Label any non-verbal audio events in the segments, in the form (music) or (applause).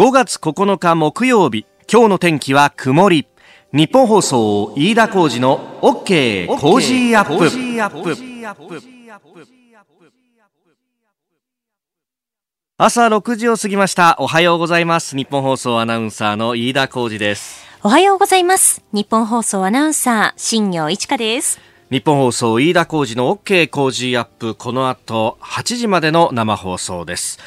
5月9日木曜日。今日の天気は曇り。ニッポン放送飯田浩司の OK Cozy Up。朝6時を過ぎました。おはようございます。ニッポン放送アナウンサーの飯田浩司です。おはようございます。ニッポン放送アナウンサー新行市佳です。ニッポン放送飯田浩司の OK Cozy Up。この後8時までの生放送です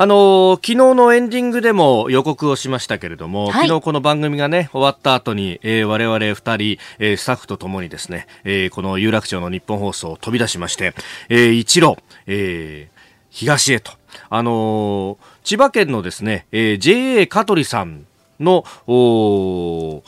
あの昨日のエンディングでも予告をしましたけれども、はい、昨日この番組がね、終わった後に、えー、我々二人、えー、スタッフとともにですね、えー、この有楽町の日本放送を飛び出しまして、えー、一路、えー、東へと、あのー、千葉県のですね、えー、JA 香取さんの、お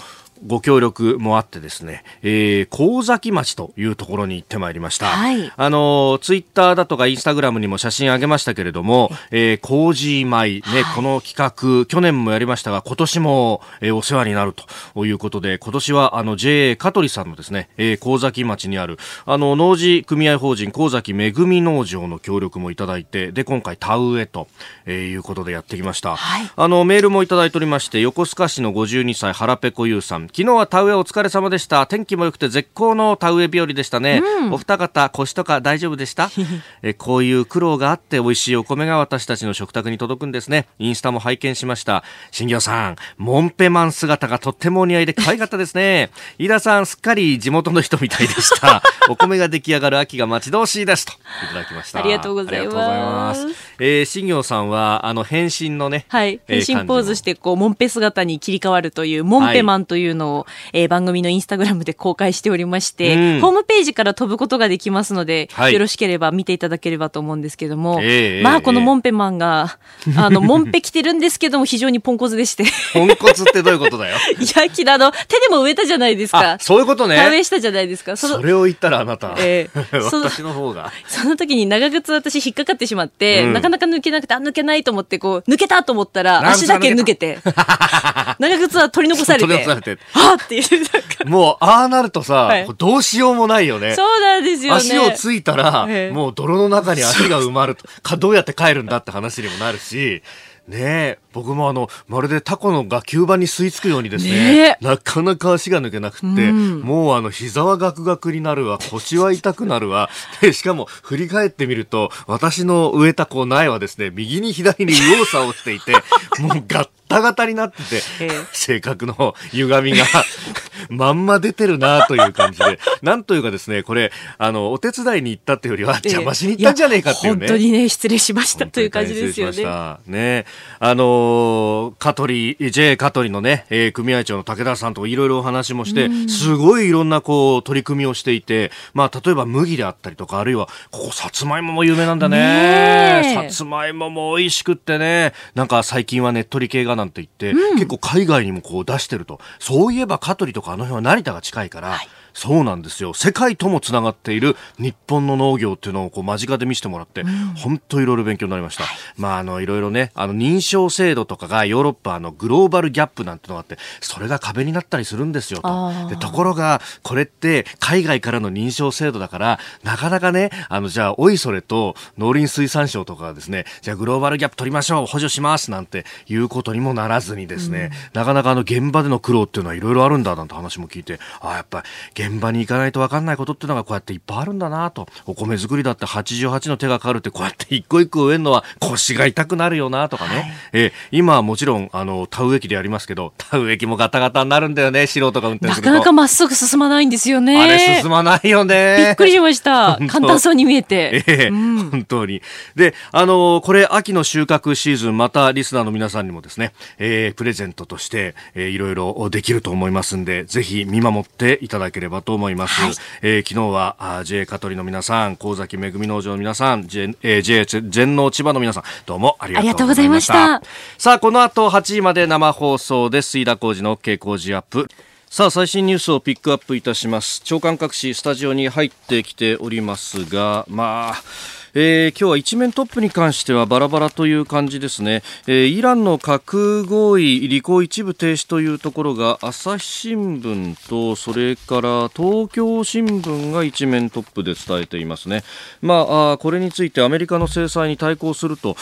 ご協力もあってですね、えー、神崎町というところに行ってまいりました。はい、あの、ツイッターだとかインスタグラムにも写真あげましたけれども、えー、麹米、ね、はい、この企画、去年もやりましたが、今年も、えー、お世話になるということで、今年はあの JA 香取さんのですね、えー、神崎町にある、あの、農事組合法人神崎恵み農場の協力もいただいて、で、今回田植えと、えー、いうことでやってきました。はい、あの、メールもいただいておりまして、横須賀市の52歳腹ペコ優さん、昨日は田植えお疲れ様でした。天気も良くて絶好の田植え日和でしたね、うん、お二方腰とか大丈夫でした？(laughs) えこういう苦労があって美味しいお米が私たちの食卓に届くんですね。インスタも拝見しました。新業さんモンペマン姿がとってもお似合いで可愛かったですね。飯田さんすっかり地元の人みたいでした。(laughs) お米が出来上がる秋が待ち遠しいですと。いただきました。ありがとうございます。えー、新業さんはあの変身のねはい。変身ポーズしてこうモンペ姿に切り替わるというモンペマンというのを、はいえー、番組のインスタグラムで公開しておりまして、うん、ホームページから飛ぶことができますので、はい、よろしければ見ていただければと思うんですけども、えー、まあ、このモンペマンが、(laughs) あの、モンペ着てるんですけども、非常にポンコツでして。ポンコツってどういうことだよ？(laughs) いや、きあの、手でも植えたじゃないですか。そういうことね。田植えしたじゃないですか。それを言ったらあなた、えー、(laughs) 私の方が。その時に長靴私引っかかってしまって、うん、なかなか抜けなくて、あ、抜けないと思って、こう、抜けたと思ったら、足だけ抜けて、長靴は取り残されて、取り残されて、はっ！ていう、もう、ああなるとさ、はい、どうしようもないよね。そうなんですよね。足をついたら、もう泥の中に足が埋まると、か、どうやって帰るんだって話にもなるし、ねえ、僕もあの、まるでタコのが吸盤に吸い付くようにですね、ねなかなか足が抜けなくて、うん、もうあの、膝はガクガクになるわ、(laughs) 腰は痛くなるわ、で、しかも振り返ってみると、私の植えたこう苗はですね、右に左に右往左往していて、(laughs) もうガッタガタになってて、えー、性格の歪みがまんま出てるなという感じで、なんというかですね、これ、あの、お手伝いに行ったっていうよりは、邪魔しに行ったんじゃねえかっていうね。本当にね、失礼しましたという感じですよね。ね。あの、香取、J 香取のね、えー、組合長の武田さんといろいろお話もして、すごいいろんなこう、取り組みをしていて、まあ、例えば麦であったりとか、あるいは、ここ、さつまいもも有名なんだね。さつまいもも美味しくってね、なんか最近はねっとり系がなんて言って、うん、結構海外にもこう出してると。そういえば香取とかあの辺は成田が近いから、はいそうなんですよ。世界ともつながっている日本の農業っていうのをこう間近で見せてもらって、本当いろいろ勉強になりました、はい、まああのいろいろねあの認証制度とかがヨーロッパのグローバルギャップなんてのがあってそれが壁になったりするんですよと。でところがこれって海外からの認証制度だからなかなかねあのじゃあおいそれと農林水産省とかがですねじゃあグローバルギャップ取りましょう補助しますなんていうことにもならずにですね、うん、なかなかあの現場での苦労っていうのはいろいろあるんだなんて話も聞いてあやっぱり現場に行かないと分かんないことっていうのがこうやっていっぱいあるんだなと。お米作りだって88の手がかかるってこうやって一個一個植えるのは腰が痛くなるよなとかね、はい、え今はもちろんあの田植え機でやりますけど (laughs) 田植え機もガタガタになるんだよね素人が運転すると。なかなかまっすぐ進まないんですよね。あれ進まないよね。びっくりしました。(laughs) 簡単そうに見えて、えー、うん、本当に。であのこれ秋の収穫シーズンまたリスナーの皆さんにもですね、えー、プレゼントとして、えー、いろいろできると思いますんでぜひ見守っていただければと思います、はい、えー、昨日はあ JA 香取の皆さん神崎恵農場の皆さん JA、えー、JA 全農千葉の皆さんどうもありがとうございました。さあこの後8時まで生放送です。飯田浩二の OK 工事アップ。さあ最新ニュースをピックアップいたします。長官各紙スタジオに入ってきておりますがまあえー、今日は一面トップに関してはバラバラという感じですね、えー、イランの核合意履行一部停止というところが朝日新聞とそれから東京新聞が一面トップで伝えていますね、まあ、これについてアメリカの制裁に対抗すると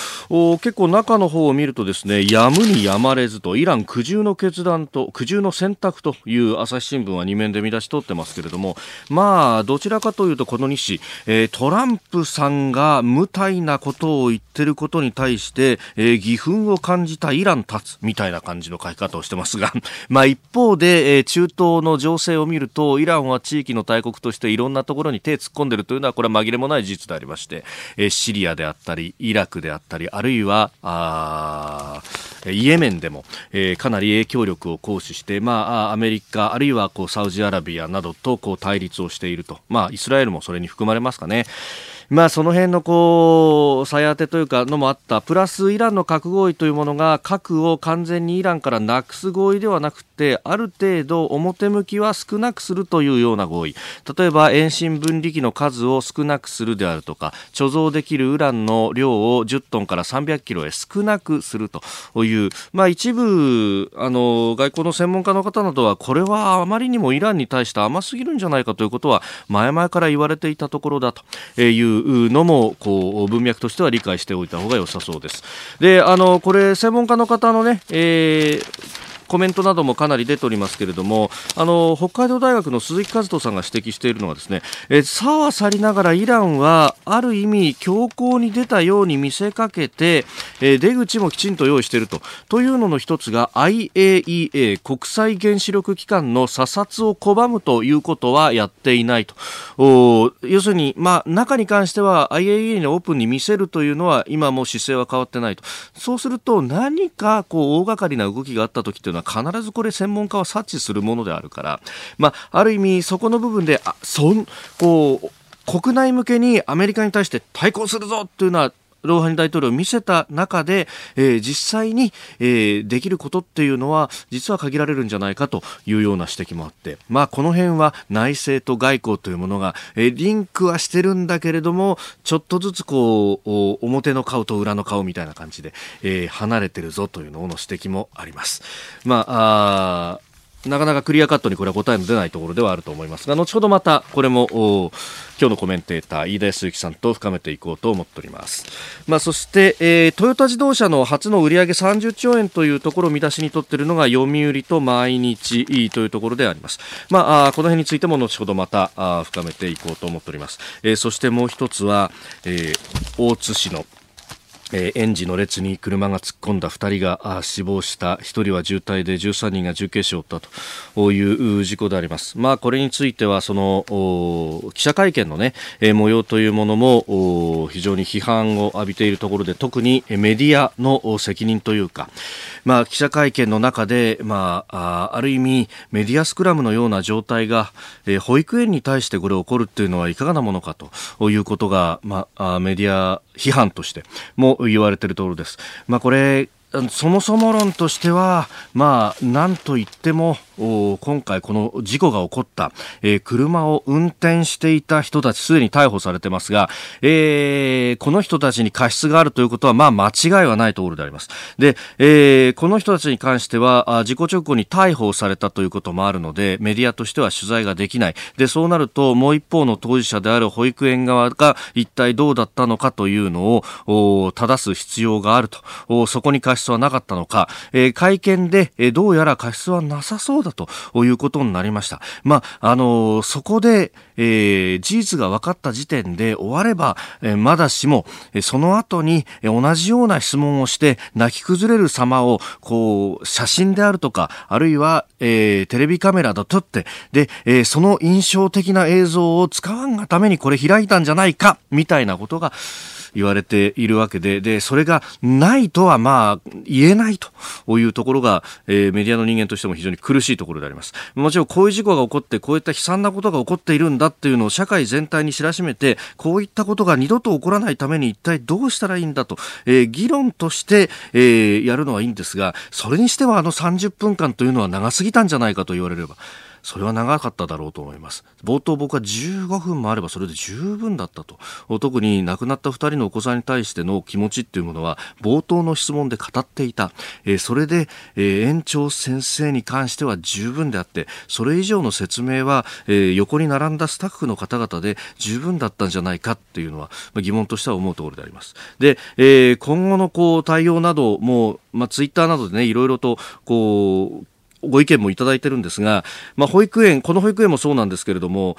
結構中の方を見るとですねやむにやまれずとイラン苦渋の決断と苦渋の選択という朝日新聞は2面で見出し取ってますけれどもまあどちらかというとこの西、えー、トランプさんがが無体なことを言ってることに対して、えー、義憤を感じたイラン立つみたいな感じの書き方をしてますが、(laughs) まあ一方で、えー、中東の情勢を見ると、イランは地域の大国としていろんなところに手突っ込んでるというのは、これは紛れもない事実でありまして、えー、シリアであったり、イラクであったり、あるいは、あイエメンでも、えー、かなり影響力を行使して、まあ、アメリカ、あるいはこうサウジアラビアなどとこう対立をしていると、まあ、イスラエルもそれに含まれますかね。まあ、その辺のこう、さや当てというかのもあった、プラスイランの核合意というものが核を完全にイランからなくす合意ではなくて、ある程度表向きは少なくするというような合意。例えば、遠心分離機の数を少なくするであるとか、貯蔵できるウランの量を10トンから300キロへ少なくするという、まあ一部、あの、外交の専門家の方などは、これはあまりにもイランに対して甘すぎるんじゃないかということは、前々から言われていたところだといううのもこう文脈としては理解しておいた方が良さそうです。であのこれ専門家の方のね、えーコメントなどもかなり出ておりますけれどもあの北海道大学の鈴木和人さんが指摘しているのはですねえさはさりながらイランはある意味強硬に出たように見せかけてえ出口もきちんと用意していると。というのの一つが IAEA 国際原子力機関の査察を拒むということはやっていないと。要するに、まあ、中に関しては IAEA にオープンに見せるというのは今も姿勢は変わってないと。そうすると何かこう大掛かりな動きがあった時というのはは必ずこれ専門家は察知するものであるから、まあ、ある意味そこの部分で、あ、そん、こう、国内向けにアメリカに対して対抗するぞというのはローハニ大統領を見せた中で、えー、実際に、えー、できることっていうのは実は限られるんじゃないかというような指摘もあって、まあ、この辺は内政と外交というものが、えー、リンクはしてるんだけれどもちょっとずつこう表の顔と裏の顔みたいな感じで、えー、離れてるぞというのの指摘もあります。まあなかなかクリアカットにこれは答えの出ないところではあると思いますが後ほどまたこれも今日のコメンテーター飯田康之さんと深めていこうと思っております、まあ、そして、えー、トヨタ自動車の初の売上30兆円というところを見出しにとっているのが読売と毎日というところであります、まあ、この辺についても後ほどまた深めていこうと思っております、えー、そしてもう一つは、えー、大津市のえー、園児の列に車が突っ込んだ2人が死亡した。1人は重体で13人が重軽傷を負ったと。いう事故であります、まあ、これについてはその記者会見の、ね、えー、模様というものも非常に批判を浴びているところで特にメディアの責任というか、まあ、記者会見の中で、まあ、ある意味メディアスクラムのような状態が、えー、保育園に対してこれ起こるというのはいかがなものかということが、まあ、メディア批判としても言われているところです。まあ、これそもそも論としては、まあ、なんと言っても、今回この事故が起こった、えー、車を運転していた人たちすでに逮捕されてますが、えー、この人たちに過失があるということはまあ間違いはないところであります。で、えー、この人たちに関しては事故直後に逮捕されたということもあるのでメディアとしては取材ができない。で、そうなるともう一方の当事者である保育園側が一体どうだったのかというのを正す必要があると。そこに過失はなかったのか、えー、会見で、えー、どうやら過失はなさそうだということになりました。まあ、あのー、そこで、えー、事実が分かった時点で終われば、えー、まだしも、えー、その後に、えー、同じような質問をして泣き崩れる様を、こう、写真であるとか、あるいは、えー、テレビカメラで撮って、で、えー、その印象的な映像を使わんがためにこれ開いたんじゃないか、みたいなことが、言われているわけで、で、それがないとはまあ言えないというところが、えー、メディアの人間としても非常に苦しいところであります。もちろんこういう事故が起こって、こういった悲惨なことが起こっているんだっていうのを社会全体に知らしめて、こういったことが二度と起こらないために一体どうしたらいいんだと、えー、議論として、えー、やるのはいいんですが、それにしてはあの30分間というのは長すぎたんじゃないかと言われれば、それは長かっただろうと思います。冒頭僕は15分もあればそれで十分だったと。特に亡くなった2人のお子さんに対しての気持ちっていうものは冒頭の質問で語っていた、えー、それで、えー、園長先生に関しては十分であってそれ以上の説明は、えー、横に並んだスタッフの方々で十分だったんじゃないかっていうのは、まあ、疑問としては思うところであります。で、えー、今後のこう対応なども、まあ、ツイッターなどでねいろいろとこうご意見もいただいてるんですが、まあ、保育園、この保育園もそうなんですけれども、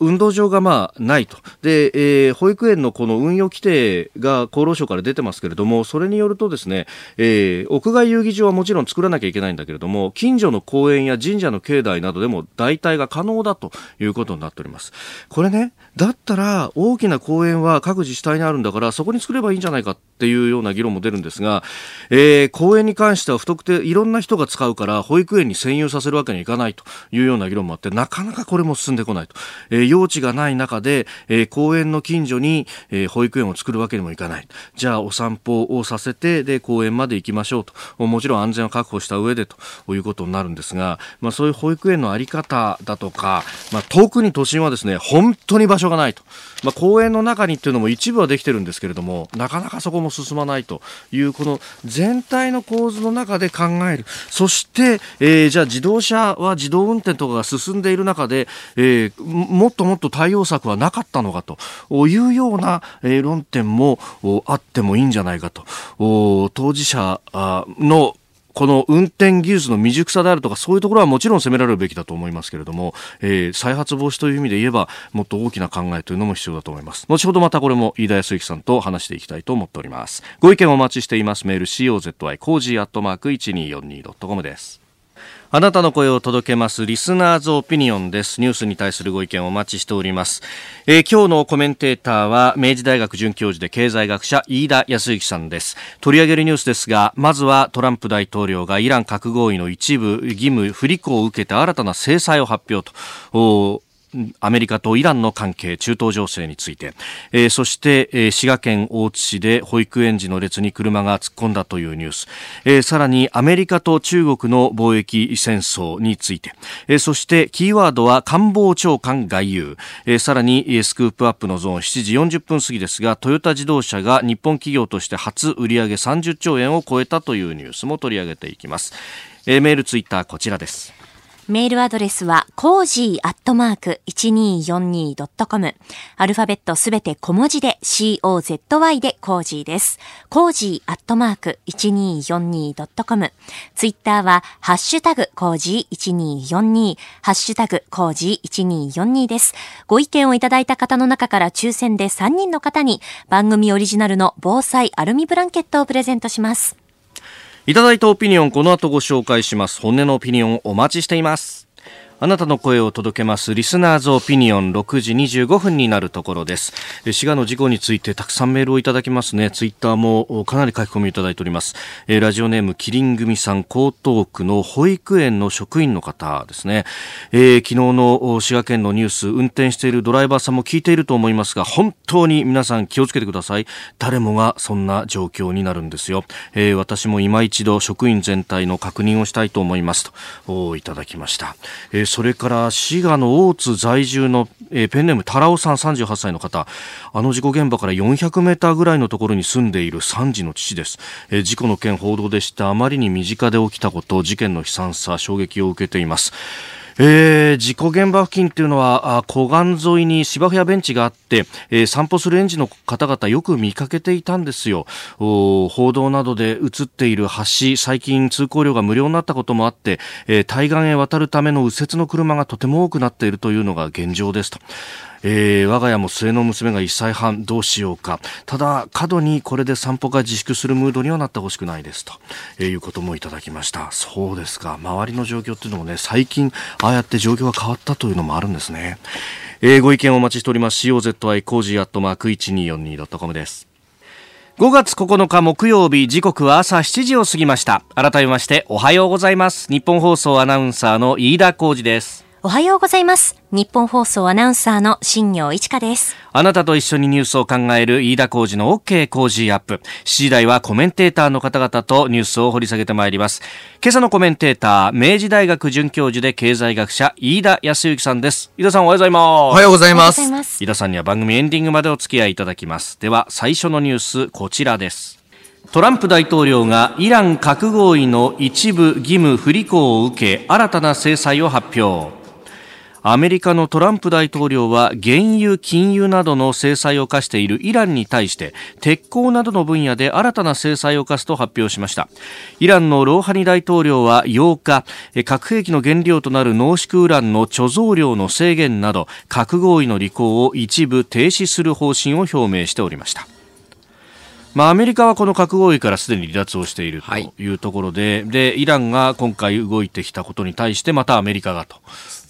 運動場がまあないと。で、えー、保育園のこの運用規定が厚労省から出てますけれども、それによるとですね、えー、屋外遊戯場はもちろん作らなきゃいけないんだけれども、近所の公園や神社の境内などでも代替が可能だということになっております。これね、だったら大きな公園は各自治体にあるんだから、そこに作ればいいんじゃないかっていうような議論も出るんですが、えー、公園に関しては不特定、いろんな人が使うから、保育園に占有させるわけにはいかないというような議論もあって、なかなかこれも進んでこないと。えー、用地がない中で、えー、公園の近所に、えー、保育園を作るわけにもいかない。じゃあ、お散歩をさせて、で、公園まで行きましょうと。もちろん安全を確保した上でということになるんですが、まあ、そういう保育園のあり方だとか、まあ、遠くに都心はですね、本当に場所がないと。まあ、公園の中にっていうのも一部はできてるんですけれども、なかなかそこも進まないという、この全体の構図の中で考える。そして、えー、じゃあ自動車は自動運転とかが進んでいる中で、えー、もっともっと対応策はなかったのかというような、えー、論点もあってもいいんじゃないかと。当事者のこの運転技術の未熟さであるとかそういうところはもちろん責められるべきだと思いますけれども、えー、再発防止という意味で言えばもっと大きな考えというのも必要だと思います。後ほどまたこれも飯田泰之さんと話していきたいと思っております。ご意見お待ちしています。メール COZY Cozy アットマーク 1242.com です。あなたの声を届けますリスナーズオピニオンです。ニュースに対するご意見をお待ちしております。えー、今日のコメンテーターは明治大学准教授で経済学者飯田康之さんです。取り上げるニュースですが、まずはトランプ大統領がイラン核合意の一部義務不履行を受けて新たな制裁を発表と。アメリカとイランの関係、中東情勢について、えー、そして、えー、滋賀県大津市で保育園児の列に車が突っ込んだというニュース、えー、さらにアメリカと中国の貿易戦争について、えー、そしてキーワードは官房長官外遊、えー、さらにスクープアップのゾーン。7時40分過ぎですが、トヨタ自動車が日本企業として初売上30兆円を超えたというニュースも取り上げていきます。えー、メールツイッターこちらです。メールアドレスは、 Cozy アットマーク 1242.com。アルファベットすべて小文字で COZY で Cozy です。Cozy アットマーク 1242.com。ツイッターは、ハッシュタグ Cozy 1242、ハッシュタグ Cozy 1242です。ご意見をいただいた方の中から抽選で3人の方に番組オリジナルの防災アルミブランケットをプレゼントします。いただいたオピニオンこの後ご紹介します。本音のオピニオンお待ちしています。あなたの声を届けます Listener's Opinion 6時25分になるところです。滋賀の事故についてたくさんメールをいただきますね。ツイッターもかなり書き込みいただいております。ラジオネームキリン組さん江東区の保育園の職員の方ですね、えー、昨日の滋賀県のニュース運転しているドライバーさんも聞いていると思いますが本当に皆さん気をつけてください。誰もがそんな状況になるんですよ、えー、私も今一度職員全体の確認をしたいと思います。といただきました、えーそれから滋賀の大津在住の、えー、ペンネームタラオさん38歳の方。あの事故現場から400メーターぐらいのところに住んでいる3児の父です、えー、事故の件報道でした。あまりに身近で起きたこと事件の悲惨さ衝撃を受けています。えー、事故現場付近というのは湖岸沿いに芝生やベンチがあって、えー、散歩する園児の方々よく見かけていたんですよ。報道などで映っている橋最近通行料が無料になったこともあって、えー、対岸へ渡るための右折の車がとても多くなっているというのが現状ですと。えー、我が家も末の娘が1歳半どうしようか。ただ過度にこれで散歩が自粛するムードにはなってほしくないですと、えー、いうこともいただきました。そうですか。周りの状況っていうのもね最近ああやって状況が変わったというのもあるんですね、えー、ご意見をお待ちしております。COZY Cozy アットマーク 1242.com です。5月9日木曜日時刻は朝7時を過ぎました。改めましておはようございます。ニッポン放送アナウンサーの飯田浩司です。おはようございます。日本放送アナウンサーの新業一華です。あなたと一緒にニュースを考える飯田浩二の OK 工事アップ。7時台はコメンテーターの方々とニュースを掘り下げてまいります。今朝のコメンテーター、明治大学准教授で経済学者、飯田康之さんです。飯田さんおはようございます。おはようございます。飯田さんには番組エンディングまでお付き合いいただきます。では、最初のニュース、こちらです。トランプ大統領がイラン核合意の一部義務不履行を受け新たな制裁を発表アメリカのトランプ大統領は原油、金融などの制裁を課しているイランに対して鉄鋼などの分野で新たな制裁を課すと発表しました。イランのローハニ大統領は8日核兵器の原料となる濃縮ウランの貯蔵量の制限など核合意の履行を一部停止する方針を表明しておりました。まあ、アメリカはこの核合意からすでに離脱をしているとい。うところではい、でイランが今回動いてきたことに対してまたアメリカがと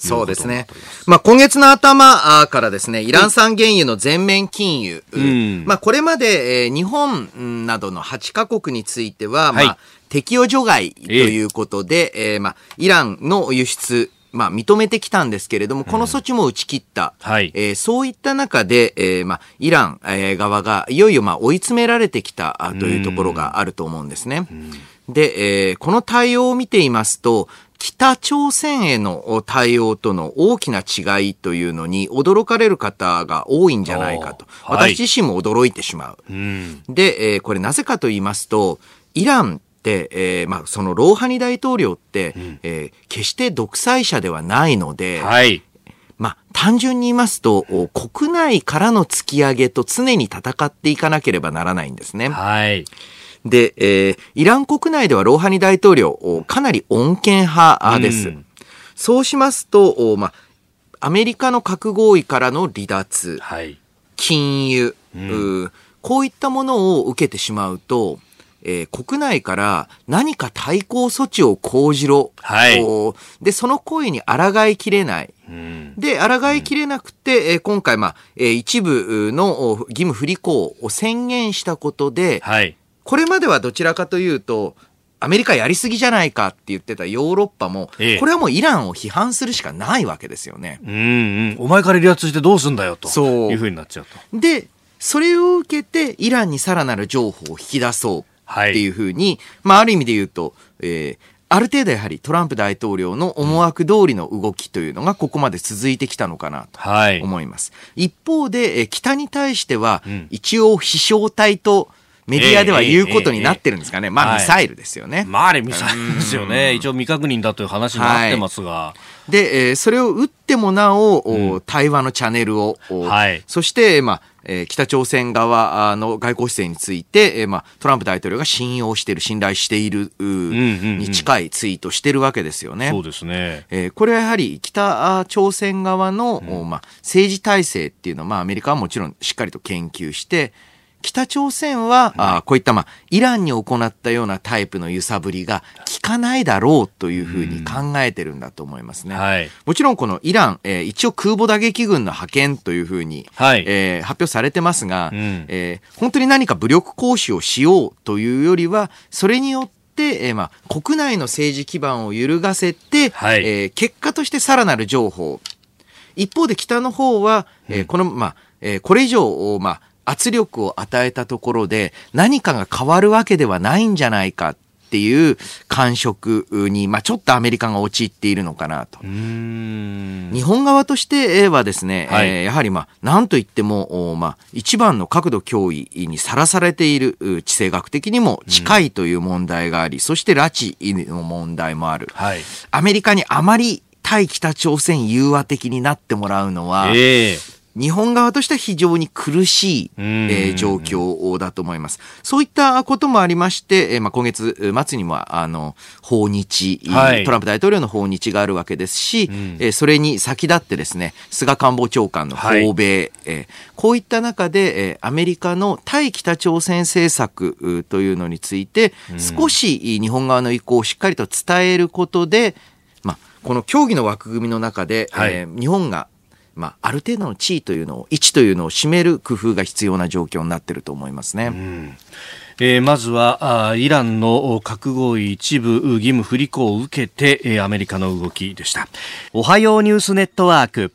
そうですね。まあ、今月の頭からですね、イラン産原油の全面禁輸。うん、まあ、これまで、えー、日本などの8カ国については、はい、まあ、適用除外ということで、えー、えー、まあ、イランの輸出、まあ、認めてきたんですけれども、この措置も打ち切った。うん、はい。えー、そういった中で、えー、まあ、イラン、えー、側が、いよいよ、まあ、追い詰められてきたというところがあると思うんですね。うん、で、えー、この対応を見ていますと、北朝鮮への対応との大きな違いというのに驚かれる方が多いんじゃないかと。私自身も驚いてしまう。うん、で、えー、これなぜかと言いますと、イランって、えー、まあ、そのローハニ大統領って、うん、えー、決して独裁者ではないので、はい、まあ、単純に言いますと、国内からの突き上げと常に戦っていかなければならないんですね。はい。で、えー、イラン国内ではローハニ大統領、かなり穏健派です。うん、そうしますと、まあ、アメリカの核合意からの離脱、はい、金融、うん、こういったものを受けてしまうと、えー、国内から何か対抗措置を講じろ。はい。で、その声に抗いきれない。うん、で、抗いきれなくて、えー、今回、まあ、えー、一部の義務不履行を宣言したことで、はい。これまではどちらかというと、アメリカやりすぎじゃないかって言ってたヨーロッパも、ええ、これはもうイランを批判するしかないわけですよね。うんうん。お前から離脱してどうすんだよと。そう。いうふうになっちゃうと。で、それを受けて、イランにさらなる情報を引き出そうっていうふうに、はい、まあ、ある意味で言うと、えー、ある程度やはりトランプ大統領の思惑通りの動きというのがここまで続いてきたのかなと思います。はい、一方で、北に対しては、一応飛翔体と、メディアでは言うことになってるんですかね。まあ、ミサイルですよね。まあ、あれミサイルですよね。一応未確認だという話になってますが。はい、で、えー、それを打ってもなお、うん、対話のチャンネルを、はい、そして、まあ、えー、北朝鮮側の外交姿勢について、えーまあ、トランプ大統領が信用している、信頼している、に近いツイートしてるわけですよね。そうですね。えー、これはやはり北朝鮮側の、うん、まあ、政治体制っていうのは、まあ、アメリカはもちろんしっかりと研究して、北朝鮮は、あこういった、まあ、イランに行ったようなタイプの揺さぶりが効かないだろうというふうに考えてるんだと思いますね。はい、もちろんこのイラン、えー、一応空母打撃軍の派遣というふうに、はい、えー、発表されてますが、うん、えー、本当に何か武力行使をしようというよりは、それによって、えーまあ、国内の政治基盤を揺るがせて、はい、えー、結果としてさらなる情報。一方で北の方は、えー、この、まあ、えー、これ以上、まあ、圧力を与えたところで何かが変わるわけではないんじゃないかっていう感触に、まあ、ちょっとアメリカが陥っているのかなと。日本側としてはですね、はい、えー、やはりまあ、なんといっても、まあ、一番の角度脅威にさらされている地政学的にも近いという問題があり、そして拉致の問題もある。はい、アメリカにあまり対北朝鮮融和的になってもらうのは、えー日本側としては非常に苦しい、えー、状況だと思います。そういったこともありまして、えーまあ、今月末にも、あの、訪日、はい、トランプ大統領の訪日があるわけですし、うん、えー、それに先立ってですね、菅官房長官の訪米、はい、えー、こういった中で、えー、アメリカの対北朝鮮政策というのについて、少し日本側の意向をしっかりと伝えることで、まあ、この協議の枠組みの中で、はい、えー、日本がまあ、ある程度の地位というのを、位置というのを占める工夫が必要な状況になっていると思いますね。うん。えー、まずはあイランの核合意一部義務不履行を受けて、えー、アメリカの動きでした。おはようニュースネットワーク。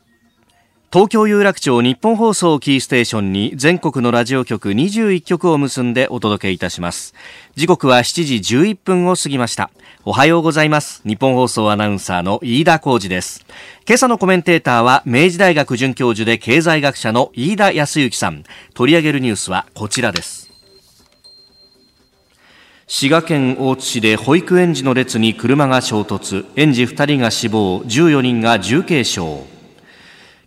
東京有楽町日本放送キーステーションに全国のラジオ局21局を結んでお届けいたします。時刻は7時11分を過ぎました。おはようございます。日本放送アナウンサーの飯田浩二です。今朝のコメンテーターは明治大学准教授で経済学者の飯田康之さん。取り上げるニュースはこちらです。滋賀県大津市で保育園児の列に車が衝突。園児2人が死亡。14人が重軽傷。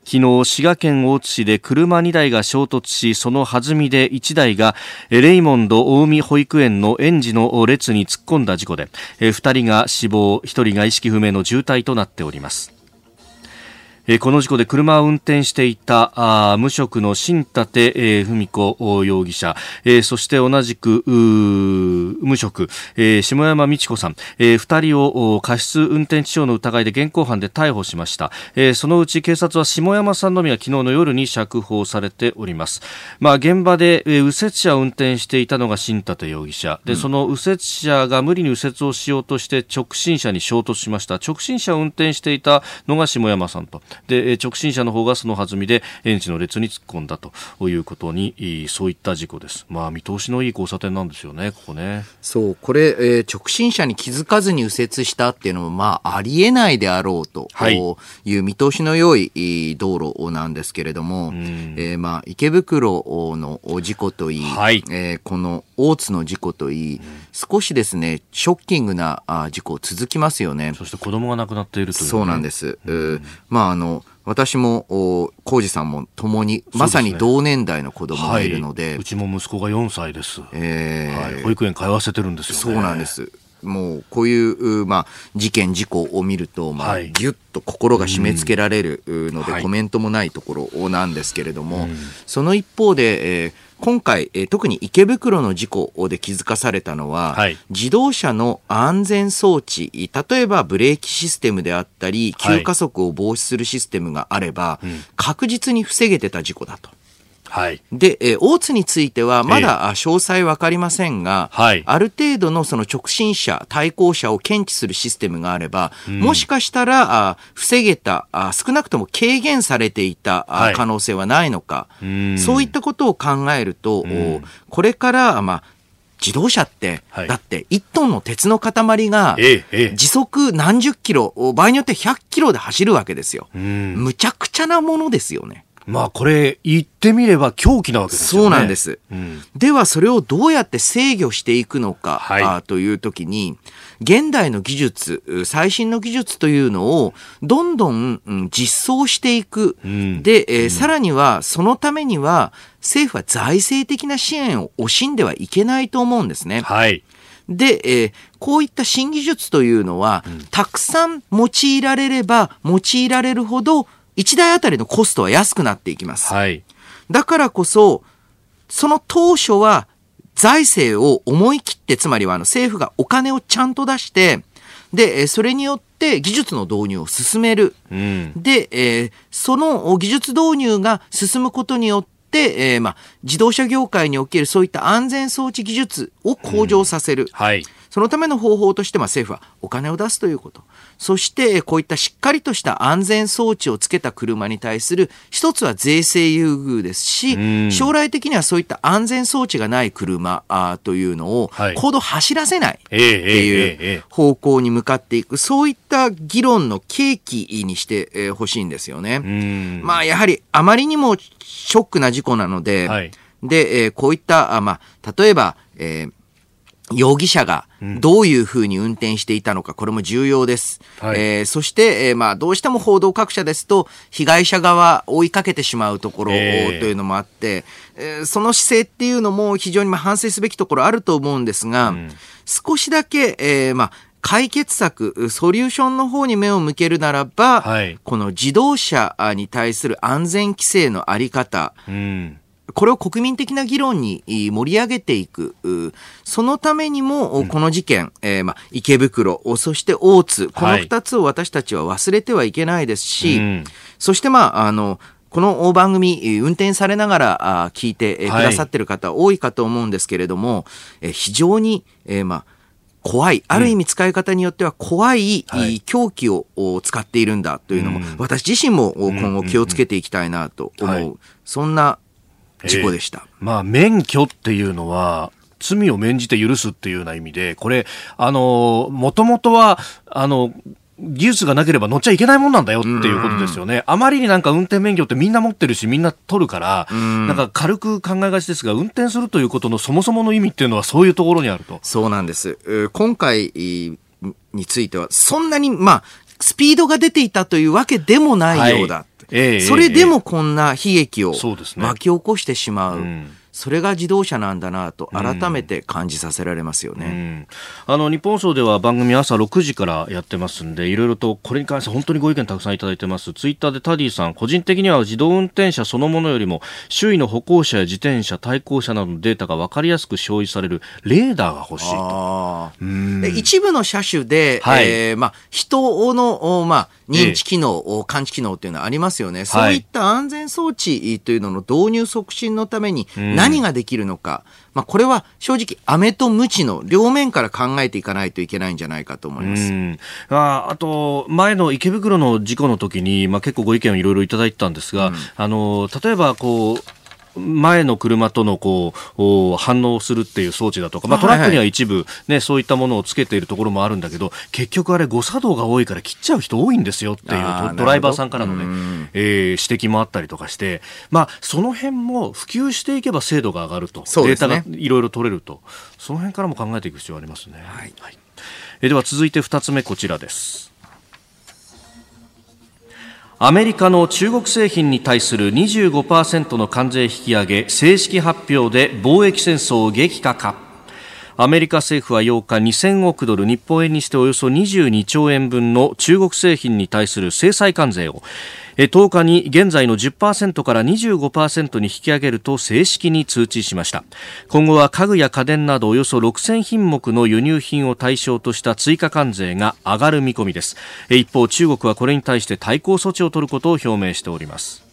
昨日、滋賀県大津市で車2台が衝突し、その弾みで1台がレイモンド大海保育園の園児の列に突っ込んだ事故で、2人が死亡、1人が意識不明の重体となっております。えー、この事故で車を運転していたあ無職の新立、えー、文子容疑者、えー、そして同じく無職、えー、下山美智子さん、えー、2人を過失運転致傷の疑いで現行犯で逮捕しました、えー、そのうち警察は下山さんのみは昨日の夜に釈放されております、まあ、現場で、えー、右折車を運転していたのが新立容疑者。で、うん、その右折車が無理に右折をしようとして直進車に衝突しました。直進車を運転していたのが下山さんとで直進車の方がその弾みで園児の列に突っ込んだということにそういった事故です。まあ見通しのいい交差点なんですよね、ここね。そうこれ、えー、直進車に気づかずに右折したっていうのもまあありえないであろうという見通しの良い道路なんですけれども、えー、まあ池袋の事故といい、はい、えー、この大津の事故といい、少しですねショッキングな事故続きますよね。そして子供が亡くなっているという、ね、そうなんです。うん、まああの私も浩二さんも共に、まさに同年代の子供がい。るので、はい、うちも息子が4歳です、えー。はい、保育園通わせてるんですよ、ね、そうなんですもうこういう、まあ、事件事故を見ると、まあ、ぎゅっと心が締め付けられるので、コメントもないところなんですけれども、その一方で、えー今回、えー、特に池袋の事故で気づかされたのは、はい、自動車の安全装置、例えばブレーキシステムであったり、急加速を防止するシステムがあれば、はい確実に防げてた事故だと。はい、で、えー、大津についてはまだ詳細わかりませんが、えーはい、ある程度のその直進車、対向車を検知するシステムがあれば、うん、もしかしたらあ防げたあ、少なくとも軽減されていた、はい、可能性はないのか、そういったことを考えると、これから、まあ、自動車って、はい、だって1トンの鉄の塊が時速何十キロ、場合によって100キロで走るわけですよ。むちゃくちゃなものですよね。まあこれ言ってみれば狂気なわけですよね。そうなんです。うん、ではそれをどうやって制御していくのか、はい、あという時に、現代の技術、最新の技術というのをどんどん、うん、実装していく。うん、で、えー、さらにはそのためには政府は財政的な支援を惜しんではいけないと思うんですね。はい。で、えー、こういった新技術というのは、うん、たくさん用いられれば用いられるほど1台あたりのコストは安くなっていきます。はい。だからこそ、その当初は財政を思い切って、つまりはあの政府がお金をちゃんと出して、で、それによって技術の導入を進める。うん、で、えー、その技術導入が進むことによって、えー、まあ、自動車業界におけるそういった安全装置技術を向上させる。うん、はい。そのための方法として、まあ、政府はお金を出すということ。そして、こういったしっかりとした安全装置をつけた車に対する、一つは税制優遇ですし、将来的にはそういった安全装置がない車あというのを、行動走らせないっていう方向に向かっていく、そういった議論の契機にしてほしいんですよね。まあ、やはりあまりにもショックな事故なので、はい、で、こういった、あまあ、例えば、えー容疑者がどういうふうに運転していたのか、これも重要です。はい、えー、そして、えー、まあ、どうしても報道各社ですと、被害者側追いかけてしまうところというのもあって、えー、その姿勢っていうのも非常にまあ反省すべきところあると思うんですが、うん、少しだけ、えー、まあ、解決策、ソリューションの方に目を向けるならば、はい、この自動車に対する安全規制のあり方、うんこれを国民的な議論に盛り上げていく。そのためにも、この事件、うん、えー、まあ、池袋、そして大津、この二つを私たちは忘れてはいけないですし、はいうん、そしてまあ、あの、この番組、運転されながら聞いてくださってる方多いかと思うんですけれども、はい、非常に、えー、まあ、怖い、ある意味使い方によっては怖い、凶器を使っているんだというのも、私自身も今後気をつけていきたいなと思う、そんな事故でした。まあ、免許っていうのは、罪を免じて許すっていうような意味で、これ、あの、もともとは、あの、技術がなければ乗っちゃいけないもんなんだよっていうことですよね。あまりになんか運転免許ってみんな持ってるし、みんな取るから、なんか軽く考えがちですが、運転するということのそもそもの意味っていうのはそういうところにあると。そうなんです。今回については、そんなに、まあ、スピードが出ていたというわけでもないようだ。はいえー、それでもこんな悲劇を巻き起こしてしまう。うそれが自動車なんだなと改めて感じさせられますよね、うん、あの日本賞では番組朝6時からやってますんでいろいろとこれに関して本当にご意見たくさんいただいてます。ツイッターでタディさん個人的には自動運転車そのものよりも周囲の歩行者や自転車対向車などのデータが分かりやすく表示されるレーダーが欲しいと。一部の車種で、はい、えー、まあ、人の、まあ、認知機能、えー、感知機能っていうのはありますよね、そういった安全装置というのの導入促進のために何ができるのか、まあ、これは正直、飴とムチの両面から考えていかないといけないんじゃないかと思います。ああと、前の池袋の事故の時に、まあ、結構ご意見をいろいろいただいたんですが、うん、あの、例えば、こう、前の車とのこう反応するっていう装置だとか、まあ、トラックには一部、ね、そういったものをつけているところもあるんだけど結局あれ誤作動が多いから切っちゃう人多いんですよっていうドライバーさんからのね、えー、指摘もあったりとかして、まあ、その辺も普及していけば精度が上がると、ね、データがいろいろ取れると。その辺からも考えていく必要ありますね。はい、はい、えでは続いて2つ目こちらです。アメリカの中国製品に対する25%の関税引き上げ正式発表で貿易戦争激化か。アメリカ政府は8日2000億ドル日本円にしておよそ22兆円分の中国製品に対する制裁関税を10日に現在の10%から25%に引き上げると正式に通知しました。今後は家具や家電などおよそ6000品目の輸入品を対象とした追加関税が上がる見込みです。一方中国はこれに対して対抗措置を取ることを表明しております。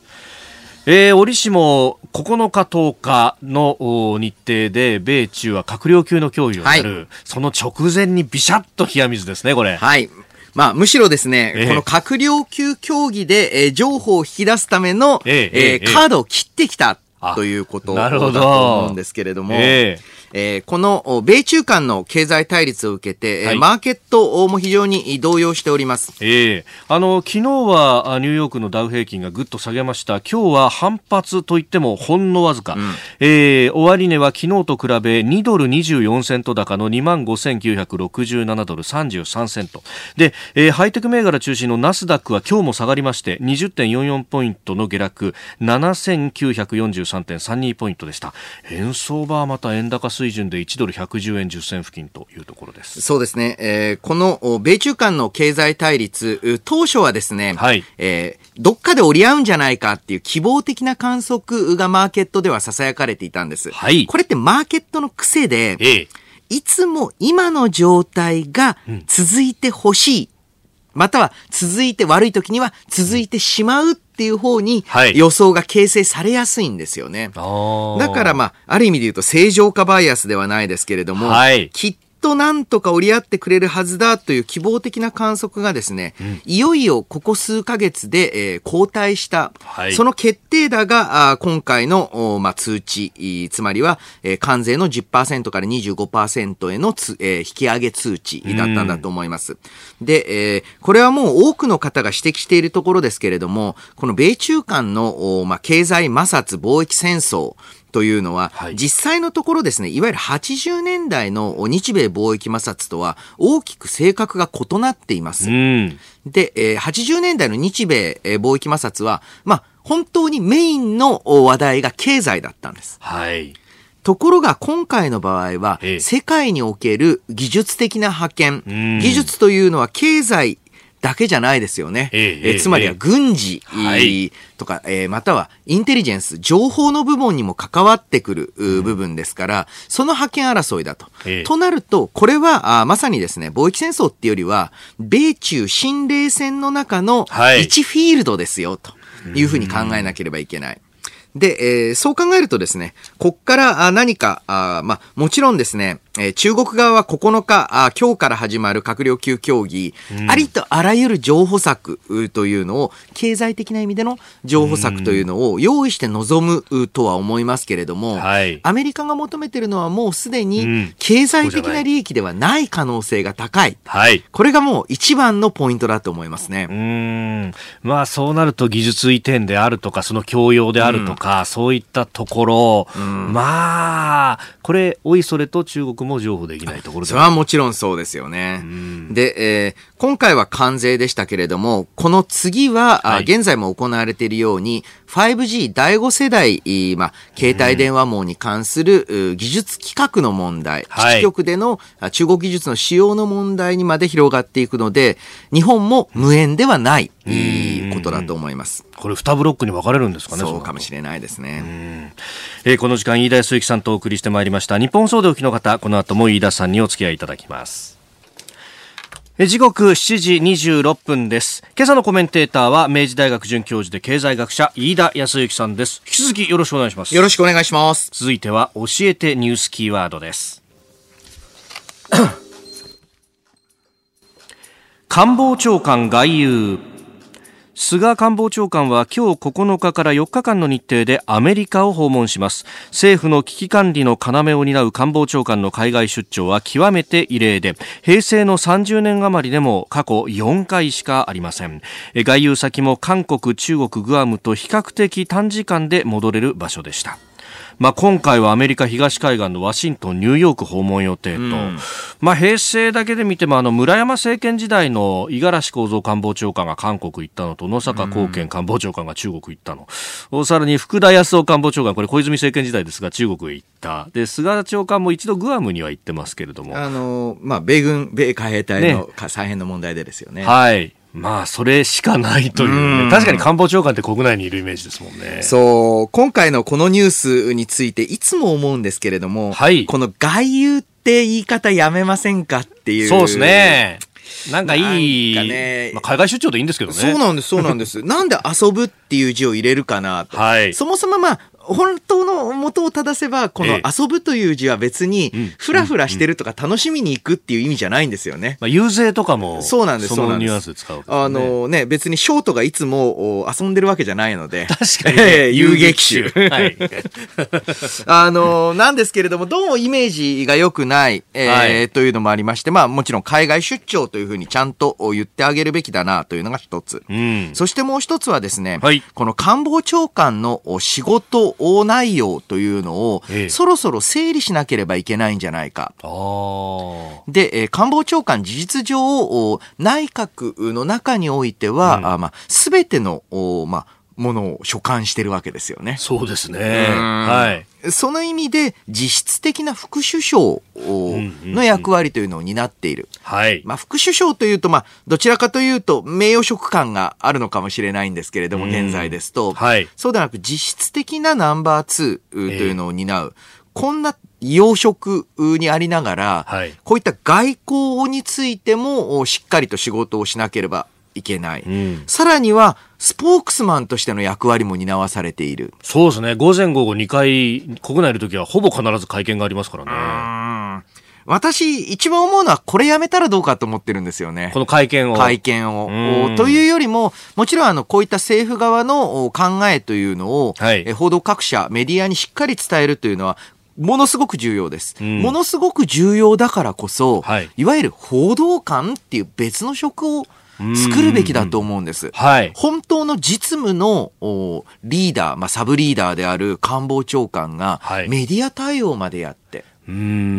えー、折しも9日、10日の日程で米中は閣僚級の協議をする、はい、その直前にビシャッと冷や水ですね、これ。はい。まあ、むしろですね、えー、この閣僚級協議で、えー、情報を引き出すための、えー、えー、カードを切ってきたということだと思うんですけれども、えーえー、この米中間の経済対立を受けて、はい、マーケットも非常に動揺しております。ええー、あの、昨日はニューヨークのダウ平均がぐっと下げました。今日は反発といってもほんのわずか。うん、えー、終値は昨日と比べ2ドル24セント高の25,967ドル33セント。で、えー、ハイテク銘柄中心のナスダックは今日も下がりまして20.44ポイントの下落7943.32ポイントでした。円相場はまた円高水準で1ドル110円10銭付近というところです。そうですね。えー、この米中間の経済対立、当初はですね、はい、えー、どっかで折り合うんじゃないかっていう希望的な観測がマーケットでは囁かれていたんです。はい、これってマーケットの癖で、ええ、いつも今の状態が続いてほしい。うんまたは続いて悪い時には続いてしまうっていう方に予想が形成されやすいんですよね。はい、だからまあ、ある意味で言うと正常化バイアスではないですけれども、はい、きっとなんとか折り合ってくれるはずだという希望的な観測がですね、うん、いよいよここ数ヶ月で、えー、後退した、はい、その決定打があ今回の、まあ、通知、つまりは、えー、関税の10%から25%へのつ、えー、引き上げ通知だったんだと思います。うん、で、えー、これはもう多くの方が指摘しているところですけれども、この米中間の、まあ、経済摩擦貿易戦争、というのは、はい、実際のところですね、いわゆる80年代の日米貿易摩擦とは大きく性格が異なっています。で、えー、80年代の日米貿易摩擦は、まあ、本当にメインの話題が経済だったんです。はい。ところが今回の場合は、世界における技術的な覇権、技術というのは経済だけじゃないですよね。ええつまりは軍事とか、えー、またはインテリジェンス、情報の部門にも関わってくる部分ですから、その覇権争いだと。となると、これはあまさにですね、貿易戦争っていうよりは、米中新冷戦の中の1フィールドですよと。いうふうに考えなければいけない。で、えー、そう考えるとですね、こっから何か、あまあ、もちろんですね、えー、中国側は9日あ、今日から始まる閣僚級協議、うん、ありとあらゆる譲歩策というのを、経済的な意味での譲歩策というのを用意して臨むとは思いますけれども、はい、アメリカが求めているのはもうすでに経済的な利益ではない可能性が高い。はい、これがもう一番のポイントだと思いますね。うん。まあそうなると技術移転であるとか、その教養であるとか、うん、そういったところ、うん、まあ、これ、おいそれと中国も譲歩できないところそれはもちろんそうですよね。で、えー、今回は関税でしたけれども、この次は、はい、現在も行われているように、5G 第5世代、まあ、携帯電話網に関する、技術規格の問題、基地局での中国技術の使用の問題にまで広がっていくので、日本も無縁ではない、いいことだと思います。これ2ブロックに分かれるんですかねそうかもしれないですね。えー、この時間、飯田康之さんとお送りしてまいりました。日本総動機の方、この後も飯田さんにお付き合いいただきます。時刻7時26分です。今朝のコメンテーターは明治大学准教授で経済学者飯田康之さんです。引き続きよろしくお願いします。よろしくお願いします。続いては教えてニュースキーワードです。(laughs) 官房長官外遊菅官房長官は今日9日から4日間の日程でアメリカを訪問します。政府の危機管理の要を担う官房長官の海外出張は極めて異例で平成の30年余りでも過去4回しかありません。外遊先も韓国中国グアムと比較的短時間で戻れる場所でした。まあ、今回はアメリカ東海岸のワシントン、ニューヨーク訪問予定と、うん、まあ、平成だけで見てもあの村山政権時代の五十嵐幸三官房長官が韓国行ったのと野坂貢献官房長官が中国行ったの、うん、さらに福田康夫官房長官これ小泉政権時代ですが中国へ行った。で菅長官も一度グアムには行ってますけれども。あの、まあ、米軍米海兵隊の、ね、再編の問題でですよね。はいまあ、それしかないというね。確かに官房長官って国内にいるイメージですもんね。そう。今回のこのニュースについていつも思うんですけれども、はい。この外遊って言い方やめませんかっていう。そうですね。なんかいい、ね、まあ、海外出張でいいんですけどね。そうなんです、そうなんです。なんで遊ぶっていう字を入れるかなと。はい。そもそもまあ、本当の元を正せば、この遊ぶという字は別に、ふらふらしてるとか楽しみに行くっていう意味じゃないんですよね。まあ、遊説とかも、そうなんです、そうなんです。使う、ね、あのね、別にショートがいつも遊んでるわけじゃないので。(laughs) 確かに、ね、遊撃手。はい。(laughs) あの、なんですけれども、どうもイメージが良くない、えー、はい、というのもありまして、まあもちろん海外出張というふうにちゃんと言ってあげるべきだなというのが一つ。うん、そしてもう一つはですね、はい、この官房長官の仕事内容というのを、ええ、そろそろ整理しなければいけないんじゃないか。で、えー、官房長官事実上、内閣の中においては、うん、あまあ、すべての、まあ、ものを所管してるわけですよね。そうですね。はい。その意味で、実質的な副首相の役割というのを担っている。はい。まあ、副首相というと、まあ、どちらかというと、名誉職感があるのかもしれないんですけれども、現在ですと、はい。そうではなく、実質的なナンバー2というのを担う。えー、こんな要職にありながら、はい、こういった外交についてもしっかりと仕事をしなければいけない。うん、さらには、スポークスマンとしての役割も担わされている。そうですね。午前午後2回、国内いるときはほぼ必ず会見がありますからね。私、一番思うのは、これやめたらどうかと思ってるんですよね。この会見を。会見を。というよりも、もちろん、あの、こういった政府側の考えというのを、はい、報道各社、メディアにしっかり伝えるというのは、ものすごく重要です、うん、ものすごく重要だからこそ、はい、いわゆる報道官っていう別の職を作るべきだと思うんです。はい、本当の実務のリーダー、まあ、サブリーダーである官房長官がメディア対応までやって、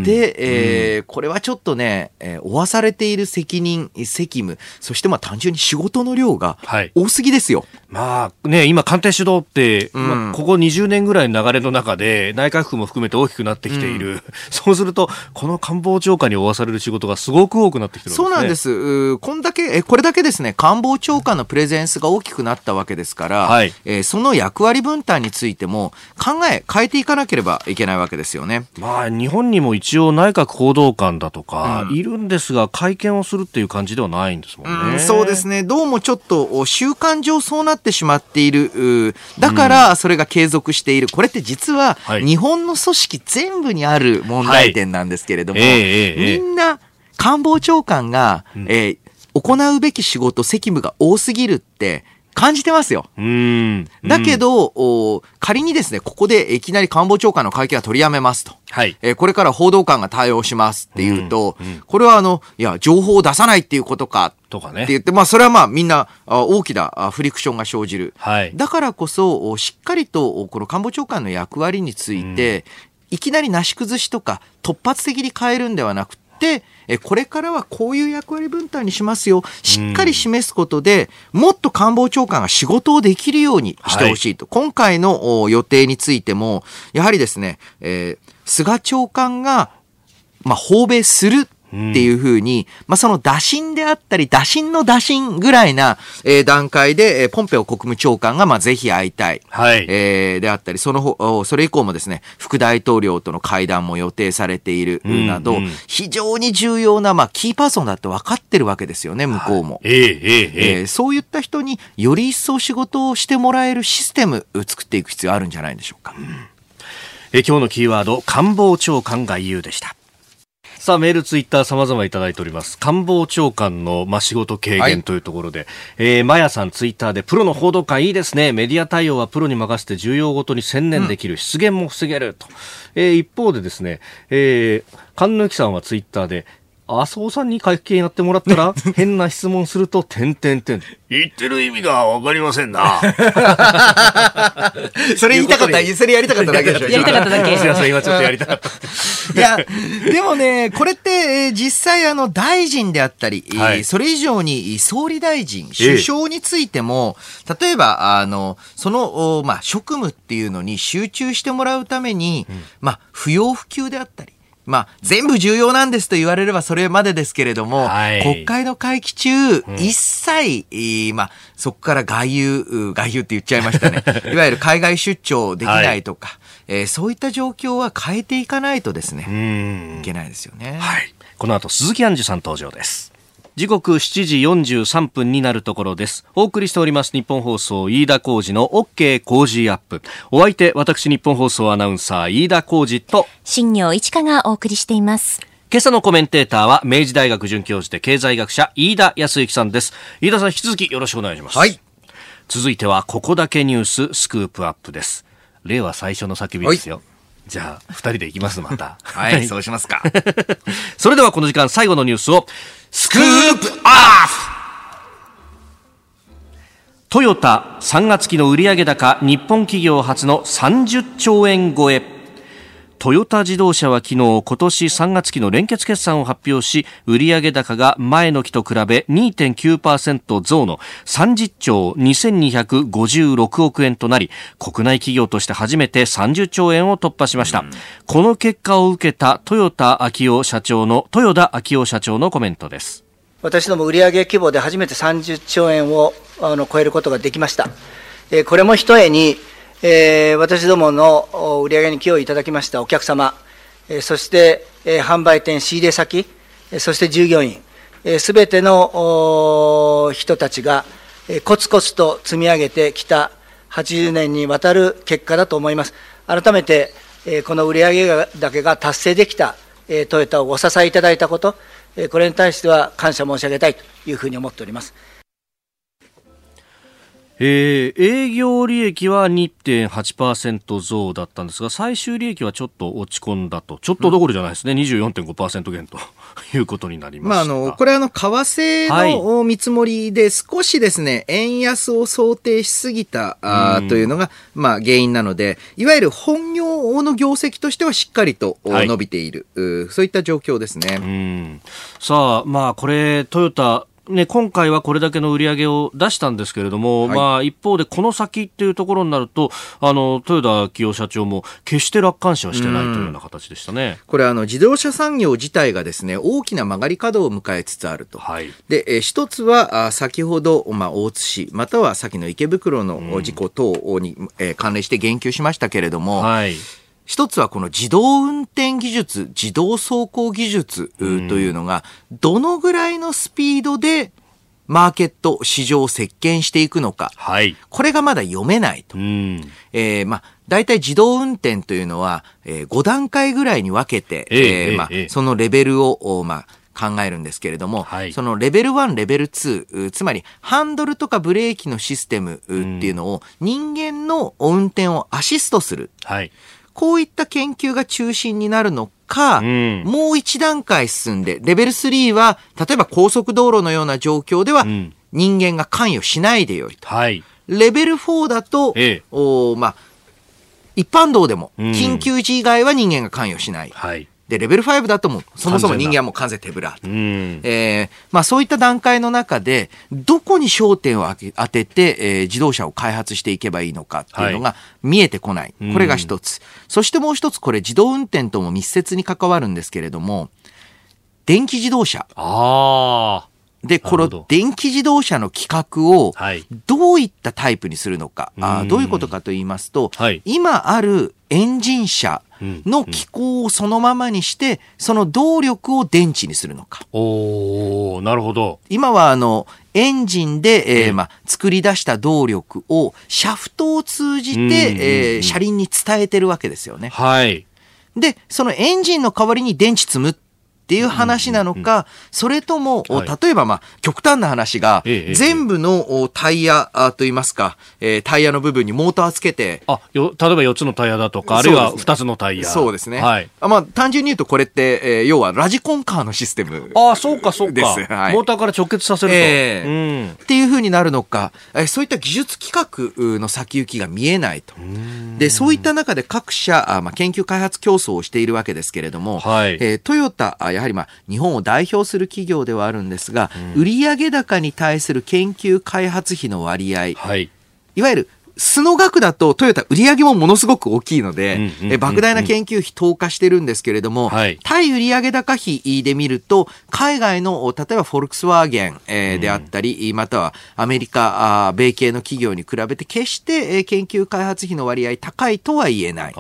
で、えー、これはちょっとね、えー、負わされている責任、責務、そしてまあ単純に仕事の量が多すぎですよ。はい、まあね、今官邸主導って、うん、まあ、ここ20年ぐらいの流れの中で内閣府も含めて大きくなってきている。うん、(laughs) そうすると、この官房長官に負わされる仕事がすごく多くなってきてるんです、ね、そうなんです。こんだけ、え、これだけですね、官房長官のプレゼンスが大きくなったわけですから、はい、えー、その役割分担についても考え、変えていかなければいけないわけですよね。まあ、日本本にも一応内閣報道官だとか、いるんですが、会見をするっていう感じではないんですもんね。うん、そうですね。どうもちょっと習慣上そうなってしまっている。だからそれが継続している。これって実は日本の組織全部にある問題点なんですけれども、はいえー、みんな官房長官が、うん、えー、行うべき仕事、責務が多すぎるって感じてますよ。だけど、仮にですね、ここでいきなり官房長官の会見は取りやめますと。はい。えー、これから報道官が対応しますっていうと、うんうん、これはあの、いや、情報を出さないっていうことか。とかね。って言って、まあ、それはまあ、みんな、大きなフリクションが生じる。はい。だからこそ、しっかりと、この官房長官の役割について、うん、いきなりなし崩しとか、突発的に変えるんではなくて、えこれからはこういう役割分担にしますよ。しっかり示すことで、もっと官房長官が仕事をできるようにしてほしいと、はい、今回の予定についてもやはりですね、えー、菅長官が、まあ、訪米するっていうふうに、まあ、その打診であったり、打診の打診ぐらいな、えー、段階で、えー、ポンペオ国務長官が、まあ、ぜひ会いたい。はい。えー、であったり、その、それ以降もですね、副大統領との会談も予定されているなど、うんうん、非常に重要な、まあ、キーパーソンだって分かってるわけですよね、向こうも。はい、えー、えー、えー、そういった人により一層仕事をしてもらえるシステム作っていく必要あるんじゃないでしょうか。うん、え今日のキーワード、官房長官外遊でした。さあ、メール、ツイッター様々いただいております。官房長官の、まあ、仕事軽減というところで、はい、えー、まやさんツイッターで、プロの報道官いいですね。メディア対応はプロに任せて重要ごとに専念できる。出現も防げると。えー、一方でですね、えー、神抜さんはツイッターで、麻生さんに会見やってもらったら、(laughs) 変な質問すると、てんてんてん。言ってる意味がわかりませんな。(laughs) それ言いたかった、それやりたかっただけでしょ。やりたかっただけ。すいません、今ちょっとやりたかった。(laughs) いや、でもね、これって、実際あの、大臣であったり、はい、それ以上に総理大臣、首相についても、例えば、あの、その、まあ、職務っていうのに集中してもらうために、うん、まあ、不要不急であったり、まあ、全部重要なんですと言われればそれまでですけれども、はい、国会の会期中、うん、一切、まあ、そこから外遊、外遊って言っちゃいましたね。(laughs) いわゆる海外出張できないとか、はい、えー、そういった状況は変えていかないとですね、いけないですよね。はい。この後、鈴木杏樹さん登場です。時刻7時43分になるところです。お送りしております日本放送飯田浩二の OK 工事アップ。お相手、私日本放送アナウンサー飯田浩二と、新業一華がお送りしています。今朝のコメンテーターは明治大学准教授で経済学者飯田康之さんです。飯田さん引き続きよろしくお願いします。はい。続いてはここだけニューススクープアップです。令和最初の叫びですよ。はいじゃあ、二人で行きます、また。(laughs) はい、そうしますか。(laughs) それではこの時間最後のニュースを、スクープアップトヨタ3月期の売上高日本企業初の30兆円超え。トヨタ自動車は昨日今年3月期の連結決算を発表し売上高が前の期と比べ2.9%増の30兆2256億円となり国内企業として初めて30兆円を突破しました、うん、この結果を受けたトヨタ秋夫社長の豊田秋夫社長のコメントです。私ども売上規模で初めて30兆円をあの超えることができました、えこれもひとえにえー、私どもの売り上げに寄与いただきましたお客様、えー、そして、えー、販売店、仕入れ先、そして従業員、す、べ、ての人たちが、えー、コツコツと積み上げてきた80年にわたる結果だと思います。改めて、えー、この売上げだけが達成できた、えー、トヨタをお支えいただいたこと、えー、これに対しては感謝申し上げたいというふうに思っております。えー、営業利益は2.8%増だったんですが、最終利益はちょっと落ち込んだと、ちょっとどころじゃないですね、うん、24.5%減と。(laughs) いうことになりままあ、あの、これあの、為替の見積もりで少しですね、円安を想定しすぎた、あというのが、まあ、原因なので、いわゆる本業の業績としてはしっかりと伸びている、はい、そういった状況ですね。さあ、まあ、これ、トヨタ、ね、今回はこれだけの売り上げを出したんですけれども、はい、まあ、一方でこの先っていうところになると、あの、豊田清夫社長も決して楽観視はしてないというような形でしたね。これ、あの、自動車産業自体がですね、大きな曲がり角を迎えつつあると。はい、で、え一つは、あ先ほど、まあ、大津市、または先の池袋の事故等に、え関連して言及しましたけれども、はい一つはこの自動運転技術、自動走行技術というのが、どのぐらいのスピードでマーケット、市場を席巻していくのか。はい。これがまだ読めないと。うん、えー、まあ、大体自動運転というのは、えー、5段階ぐらいに分けて、えー、えー、まあ、そのレベルを、まあ、考えるんですけれども、はい、そのレベル1、レベル2、つまりハンドルとかブレーキのシステムっていうのを人間の運転をアシストする。はい、こういった研究が中心になるのか、うん、もう一段階進んで、レベル3は、例えば高速道路のような状況では、人間が関与しないでよいと。はい、レベル4だと、ええ、おまあ、一般道でも、緊急時以外は人間が関与しない。はいで、レベル5だともう、そもそも人間はもう完全手ぶら。うん、えー、まあそういった段階の中で、どこに焦点を当てて、えー、自動車を開発していけばいいのかっていうのが見えてこない。はい、これが一つ。そしてもう一つ、これ自動運転とも密接に関わるんですけれども、電気自動車。ああ。で、この電気自動車の規格をどういったタイプにするのか、はい、あどういうことかと言いますと、はい、今あるエンジン車の機構をそのままにして、その動力を電池にするのか。おなるほど。今はあの、エンジンで、えーまあ、作り出した動力をシャフトを通じて、えー、車輪に伝えてるわけですよね。はい。で、そのエンジンの代わりに電池積むっていう話なのか、それとも、例えばまあ、極端な話が、全部のタイヤといいますか、えタイヤの部分にモーターつけて。あ、よ、例えば4つのタイヤだとか、あるいは2つのタイヤ。そうですね。はい。まあ、単純に言うとこれって、え要はラジコンカーのシステム。ああ、そうか、そうか。はい、モーターから直結させると。えー、うん。っていうふうになるのか、えそういった技術規格の先行きが見えないと。で、そういった中で各社、あまあ、研究開発競争をしているわけですけれども、はい、えー、トヨタ、ややはりまあ日本を代表する企業ではあるんですが、うん、売上高に対する研究開発費の割合、はい、いわゆる素の額だとトヨタ売上もものすごく大きいので、え莫大な研究費投下してるんですけれども、はい、対売上高費で見ると、海外の、例えばフォルクスワーゲン、えー、であったり、またはアメリカあ、米系の企業に比べて決して、えー、研究開発費の割合高いとは言えない。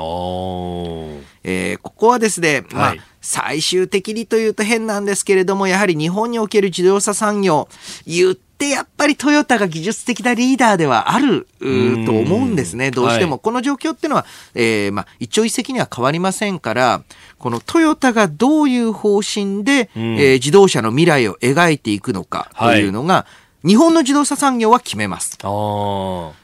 えー、ここはですね、まあ、はい最終的にというと変なんですけれども、やはり日本における自動車産業、言ってってやっぱりトヨタが技術的なリーダーではあると思うんですね。どうしても。はい、この状況っていうのは、えー、まあ、一朝一夕には変わりませんから、このトヨタがどういう方針で、うん、えー、自動車の未来を描いていくのかというのが、はい、日本の自動車産業は決めます。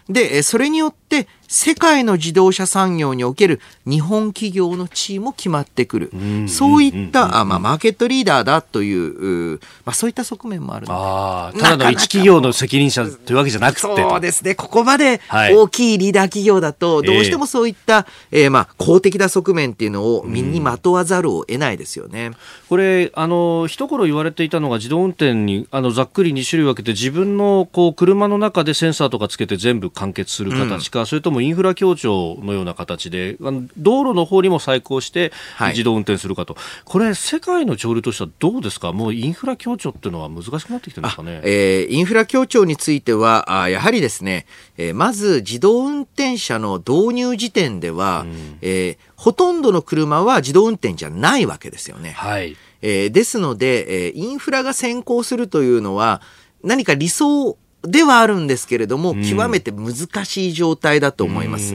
で、それによって、世界の自動車産業における日本企業の地位も決まってくる。そういった、あまあ、マーケットリーダーだという、うまあ、そういった側面もあるあただの一企業の責任者というわけじゃなくて。そうですね。ここまで大きいリーダー企業だと、どうしてもそういった、えー、えー、まあ、公的な側面っていうのを身にまとわざるを得ないですよね。これ、あの、一頃言われていたのが自動運転に、あの、ざっくり2種類分けて自分の、こう、車の中でセンサーとかつけて全部完結する形か、うん、それともインフラ協調のような形で、あの道路の方にも再興して自動運転するかと、はい、これ、世界の潮流としてはどうですか、もうインフラ協調っていうのは難しくなってきてるんですかね？えー、インフラ協調については、あやはりですね、えー、まず自動運転車の導入時点では、うん、えー、ほとんどの車は自動運転じゃないわけですよね。はい。えー、ですので、えー、インフラが先行するというのは、何か理想ではあるんですけれども、極めて難しい状態だと思います。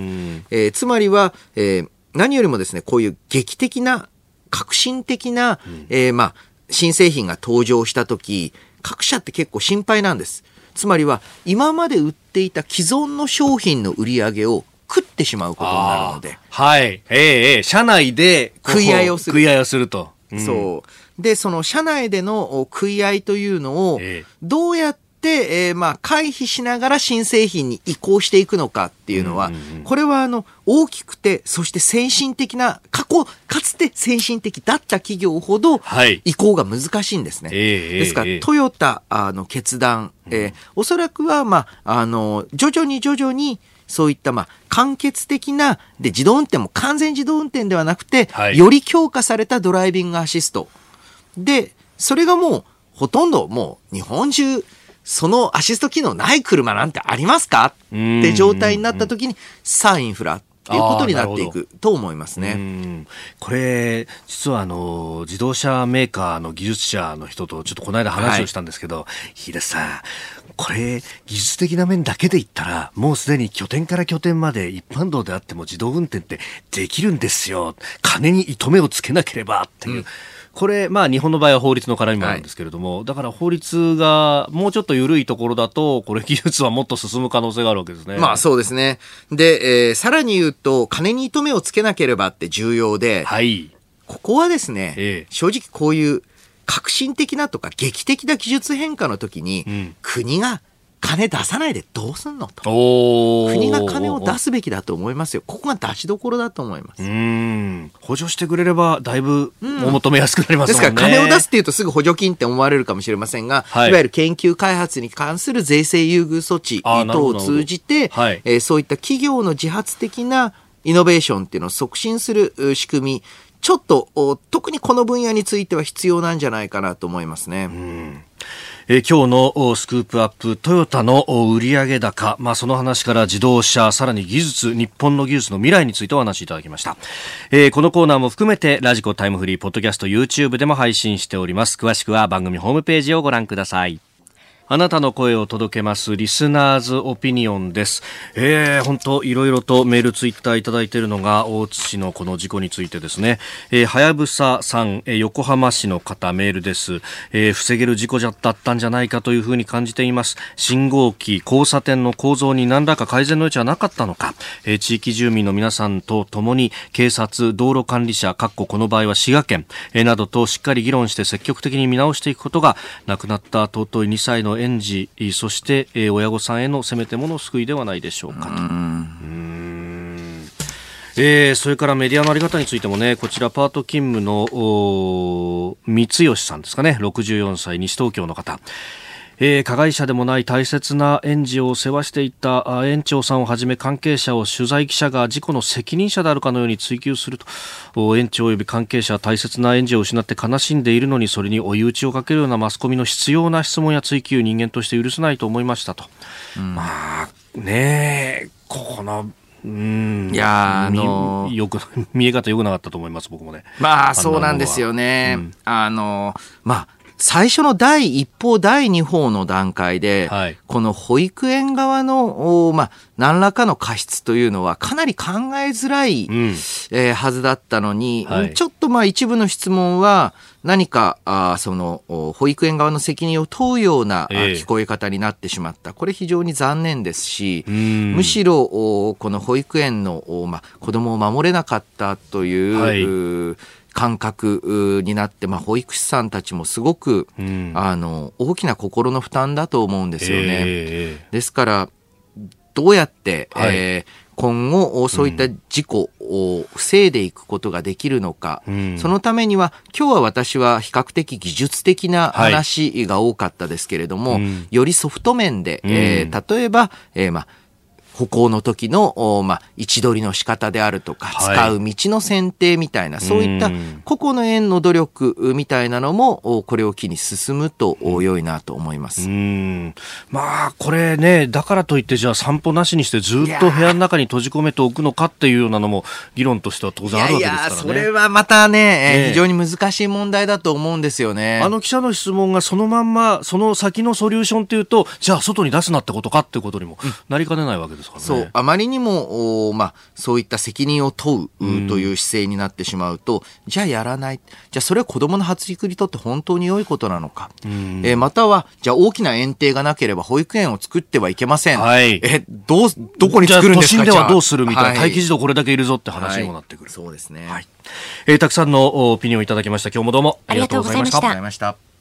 えー、つまりは、えー、何よりもですね、こういう劇的な、革新的な、えー、まあ、新製品が登場した時、各社って結構心配なんです。つまりは、今まで売っていた既存の商品の売り上げを食ってしまうことになるので。はい。ええええ、社内で食い合いをする。食い合いをすると。うん、そう。で、その社内での食い合いというのを、どうやって、えー、まあ、回避しながら新製品に移行していくのかっていうのは、これはあの、大きくて、そして先進的な、過去、かつて先進的だった企業ほど、移行が難しいんですね。はい、ですから、トヨタの決断、えー、おそらくは、まあ、あの、徐々に徐々に、そういった、まあ、完結的な、で、自動運転も完全自動運転ではなくて、はい、より強化されたドライビングアシスト。で、それがもう、ほとんどもう、日本中、そのアシスト機能ない車なんてありますか？って状態になった時に、さあインフラ。ということになっていくと思いますね。これ、実はあの、自動車メーカーの技術者の人とちょっとこの間話をしたんですけど、はい、秀さん、これ、技術的な面だけで言ったら、もうすでに拠点から拠点まで一般道であっても自動運転ってできるんですよ。金に糸目をつけなければっていう。うんこれ、まあ、日本の場合は法律の絡みもあるんですけれども、はい、だから法律がもうちょっと緩いところだと、これ、技術はもっと進む可能性があるわけですね。まあ、そうですね。で、えー、さらに言うと、金に糸目をつけなければって重要で、はい、ここはですね、えー、正直こういう革新的なとか劇的な技術変化の時に、うん、国が金出さないでどうすんのと。国が金を出すべきだと思いますよ。ここが出しどころだと思います。補助してくれれば、だいぶお求めやすくなります、ねうん、ですから、金を出すっていうとすぐ補助金って思われるかもしれませんが、はい、いわゆる研究開発に関する税制優遇措置等を通じて、はい、えー、そういった企業の自発的なイノベーションっていうのを促進する仕組み、ちょっと特にこの分野については必要なんじゃないかなと思いますね。うんえー、今日のスクープアップトヨタの売上高、まあ、その話から自動車さらに技術日本の技術の未来についてお話しいただきました、えー、このコーナーも含めてラジコタイムフリーポッドキャスト YouTube でも配信しております。詳しくは番組ホームページをご覧ください。あなたの声を届けますリスナーズオピニオンです。えー、本当いろいろとメールツイッターいただいているのが大津市のこの事故についてですね。えー、はやぶささん、えー、横浜市の方メールです。えー、防げる事故だったんじゃないかというふうに感じています。信号機、交差点の構造に何らか改善の余地はなかったのか。えー、地域住民の皆さんと共に警察、道路管理者、かっここの場合は滋賀県、えー、などとしっかり議論して積極的に見直していくことが亡くなった尊い2歳の園児そして、えー、親御さんへのせめてもの救いではないでしょうかと。うんえー、それからメディアのあり方についてもね、こちらパート勤務の三吉さんですかね、64歳、西東京の方。えー、加害者でもない大切な園児を世話していた園長さんをはじめ関係者を取材記者が事故の責任者であるかのように追及すると園長及び関係者は大切な園児を失って悲しんでいるのにそれに追い打ちをかけるようなマスコミの必要な質問や追及人間として許せないと思いましたと、うん、まあねえここのうん。いやあのー、よく、(laughs) 見え方良くなかったと思います、僕もね。まあ、そうなんですよね。うん、あのー、まあ、最初の第一報、第二報の段階で、はい、この保育園側の、まあ、何らかの過失というのはかなり考えづらい、うん、えー、はずだったのに、はい、ちょっとまあ一部の質問は何か、あその、保育園側の責任を問うような、えー、聞こえ方になってしまった。これ非常に残念ですし、むしろ、この保育園の、まあ、子供を守れなかったという、はい感覚になって、まあ、保育士さんたちもすごく、うん、あの大きな心の負担だと思うんですよね。えー、ですからどうやって、はい、えー、今後そういった事故を防いでいくことができるのか、うん、そのためには今日は私は比較的技術的な話が多かったですけれども、はいよりソフト面で、えー、例えば、えーまあ歩行の時の、まあ、位置取りの仕方であるとか、はい、使う道の選定みたいな、そういった個々の園の努力みたいなのも、これを機に進むと良いなと思います。まあ、これね、だからといって、じゃあ散歩なしにしてずっと部屋の中に閉じ込めておくのかっていうようなのも、議論としては当然あるわけですからね。いやそれはまたね、ね非常に難しい問題だと思うんですよね。あの記者の質問がそのまんま、その先のソリューションっていうと、じゃあ外に出すなってことかってことにもなりかねないわけですからね。そう、あまりにも、おまあ、そういった責任を問うという姿勢になってしまうと、うん、じゃあやらない。じゃあそれは子供の発育にとって本当に良いことなのか。うん、えー、または、じゃあ大きな園庭がなければ保育園を作ってはいけません。はい、え、どう、どこに作るんですか？都心ではどうするみたいな、はい、待機児童これだけいるぞって話にもなってくる。はい、そうですね。はい。えー、たくさんのオピニオンいただきました。今日もどうもありがとうございました。ありがとうございました。